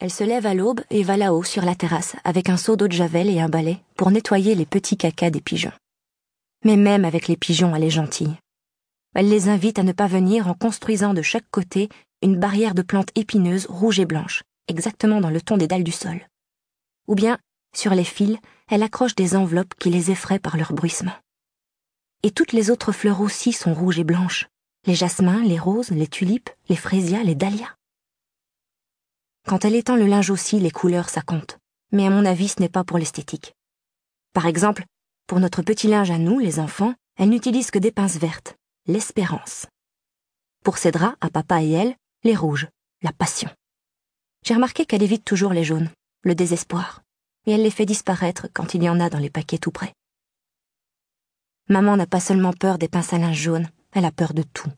Elle se lève à l'aube et va là-haut sur la terrasse avec un seau d'eau de javel et un balai pour nettoyer les petits cacas des pigeons. Mais même avec les pigeons, elle est gentille. Elle les invite à ne pas venir en construisant de chaque côté une barrière de plantes épineuses rouges et blanches, exactement dans le ton des dalles du sol. Ou bien, sur les fils, elle accroche des enveloppes qui les effraient par leur bruissement. Et toutes les autres fleurs aussi sont rouges et blanches, les jasmins, les roses, les tulipes, les fraisias, les dahlias. Quand elle étend le linge aussi, les couleurs, ça compte. Mais à mon avis, ce n'est pas pour l'esthétique. Par exemple, pour notre petit linge à nous, les enfants, elle n'utilise que des pinces vertes, l'espérance. Pour ses draps, à papa et elle, les rouges, la passion. J'ai remarqué qu'elle évite toujours les jaunes, le désespoir, et elle les fait disparaître quand il y en a dans les paquets tout près. Maman n'a pas seulement peur des pinces à linge jaunes, elle a peur de tout.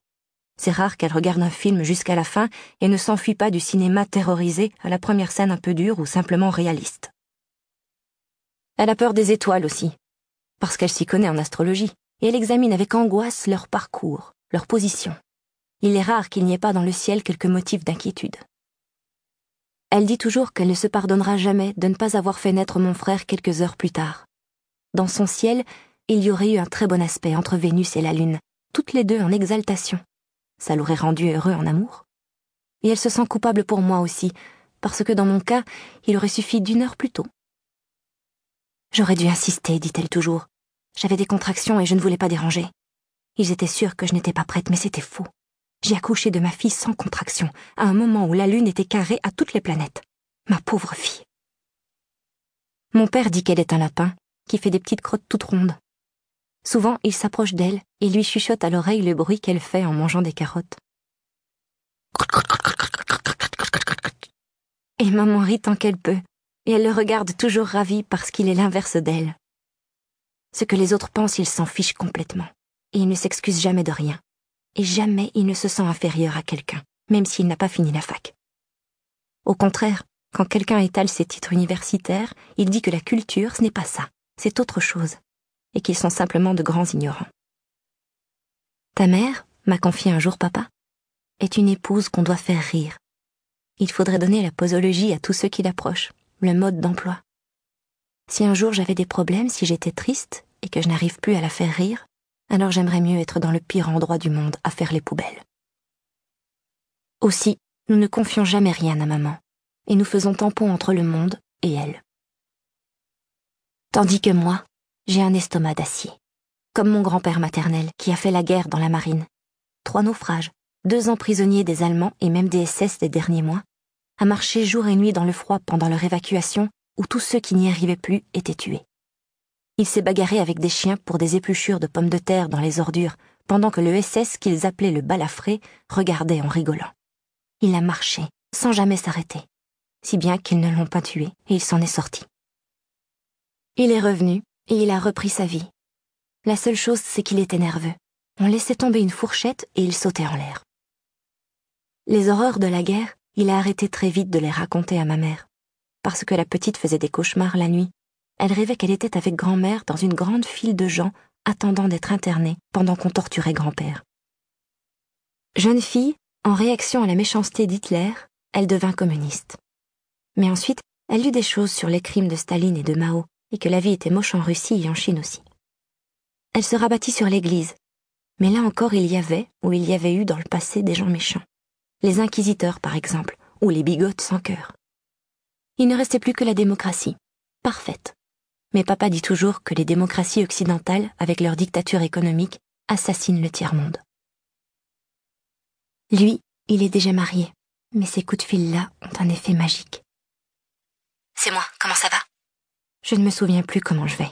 C'est rare qu'elle regarde un film jusqu'à la fin et ne s'enfuit pas du cinéma terrorisé à la première scène un peu dure ou simplement réaliste. Elle a peur des étoiles aussi, parce qu'elle s'y connaît en astrologie, et elle examine avec angoisse leur parcours, leur position. Il est rare qu'il n'y ait pas dans le ciel quelques motifs d'inquiétude. Elle dit toujours qu'elle ne se pardonnera jamais de ne pas avoir fait naître mon frère quelques heures plus tard. Dans son ciel, il y aurait eu un très bon aspect entre Vénus et la Lune, toutes les deux en exaltation, ça l'aurait rendu heureux en amour. Et elle se sent coupable pour moi aussi, parce que dans mon cas, il aurait suffi d'une heure plus tôt. J'aurais dû insister, dit-elle toujours. J'avais des contractions et je ne voulais pas déranger. Ils étaient sûrs que je n'étais pas prête, mais c'était faux. J'ai accouché de ma fille sans contraction, à un moment où la Lune était carrée à toutes les planètes. Ma pauvre fille. Mon père dit qu'elle est un lapin, qui fait des petites crottes toutes rondes. Souvent, il s'approche d'elle et lui chuchote à l'oreille le bruit qu'elle fait en mangeant des carottes. Et maman rit tant qu'elle peut, et elle le regarde toujours ravie parce qu'il est l'inverse d'elle. Ce que les autres pensent, il s'en fiche complètement, et il ne s'excuse jamais de rien, et jamais il ne se sent inférieur à quelqu'un, même s'il n'a pas fini la fac. Au contraire, quand quelqu'un étale ses titres universitaires, il dit que la culture, ce n'est pas ça, c'est autre chose et qu'ils sont simplement de grands ignorants. Ta mère, m'a confié un jour papa, est une épouse qu'on doit faire rire. Il faudrait donner la posologie à tous ceux qui l'approchent, le mode d'emploi. Si un jour j'avais des problèmes, si j'étais triste et que je n'arrive plus à la faire rire, alors j'aimerais mieux être dans le pire endroit du monde à faire les poubelles. Aussi, nous ne confions jamais rien à maman, et nous faisons tampon entre le monde et elle. Tandis que moi, j'ai un estomac d'acier. Comme mon grand-père maternel, qui a fait la guerre dans la marine. Trois naufrages, deux ans prisonniers des Allemands et même des SS des derniers mois, a marché jour et nuit dans le froid pendant leur évacuation où tous ceux qui n'y arrivaient plus étaient tués. Il s'est bagarré avec des chiens pour des épluchures de pommes de terre dans les ordures, pendant que le SS qu'ils appelaient le balafré regardait en rigolant. Il a marché, sans jamais s'arrêter, si bien qu'ils ne l'ont pas tué et il s'en est sorti. Il est revenu, et il a repris sa vie. La seule chose, c'est qu'il était nerveux. On laissait tomber une fourchette et il sautait en l'air. Les horreurs de la guerre, il a arrêté très vite de les raconter à ma mère, parce que la petite faisait des cauchemars la nuit. Elle rêvait qu'elle était avec grand-mère dans une grande file de gens attendant d'être internés pendant qu'on torturait grand-père. Jeune fille, en réaction à la méchanceté d'Hitler, elle devint communiste. Mais ensuite, elle lut des choses sur les crimes de Staline et de Mao, et que la vie était moche en Russie et en Chine aussi. Elle se rabattit sur l'Église, mais là encore il y avait, ou il y avait eu dans le passé des gens méchants. Les inquisiteurs, par exemple, ou les bigotes sans cœur. Il ne restait plus que la démocratie, parfaite. Mais papa dit toujours que les démocraties occidentales, avec leur dictature économique, assassinent le tiers-monde. Lui, il est déjà marié, mais ces coups de fil-là ont un effet magique. C'est moi, comment ça va? Je ne me souviens plus comment je vais.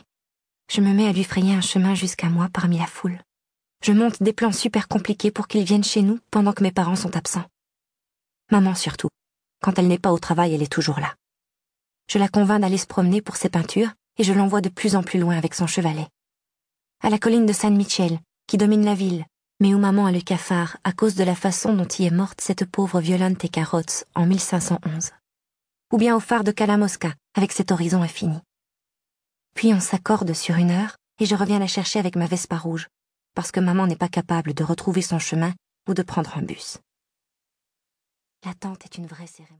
Je me mets à lui frayer un chemin jusqu'à moi parmi la foule. Je monte des plans super compliqués pour qu'il vienne chez nous pendant que mes parents sont absents. Maman surtout. Quand elle n'est pas au travail, elle est toujours là. Je la convainc d'aller se promener pour ses peintures et je l'envoie de plus en plus loin avec son chevalet. À la colline de San Michel, qui domine la ville, mais où maman a le cafard à cause de la façon dont y est morte cette pauvre Violante Carrots en 1511. Ou bien au phare de Kalamosca, avec cet horizon infini. Puis on s'accorde sur une heure et je reviens la chercher avec ma Vespa rouge, parce que maman n'est pas capable de retrouver son chemin ou de prendre un bus. L'attente est une vraie cérémonie.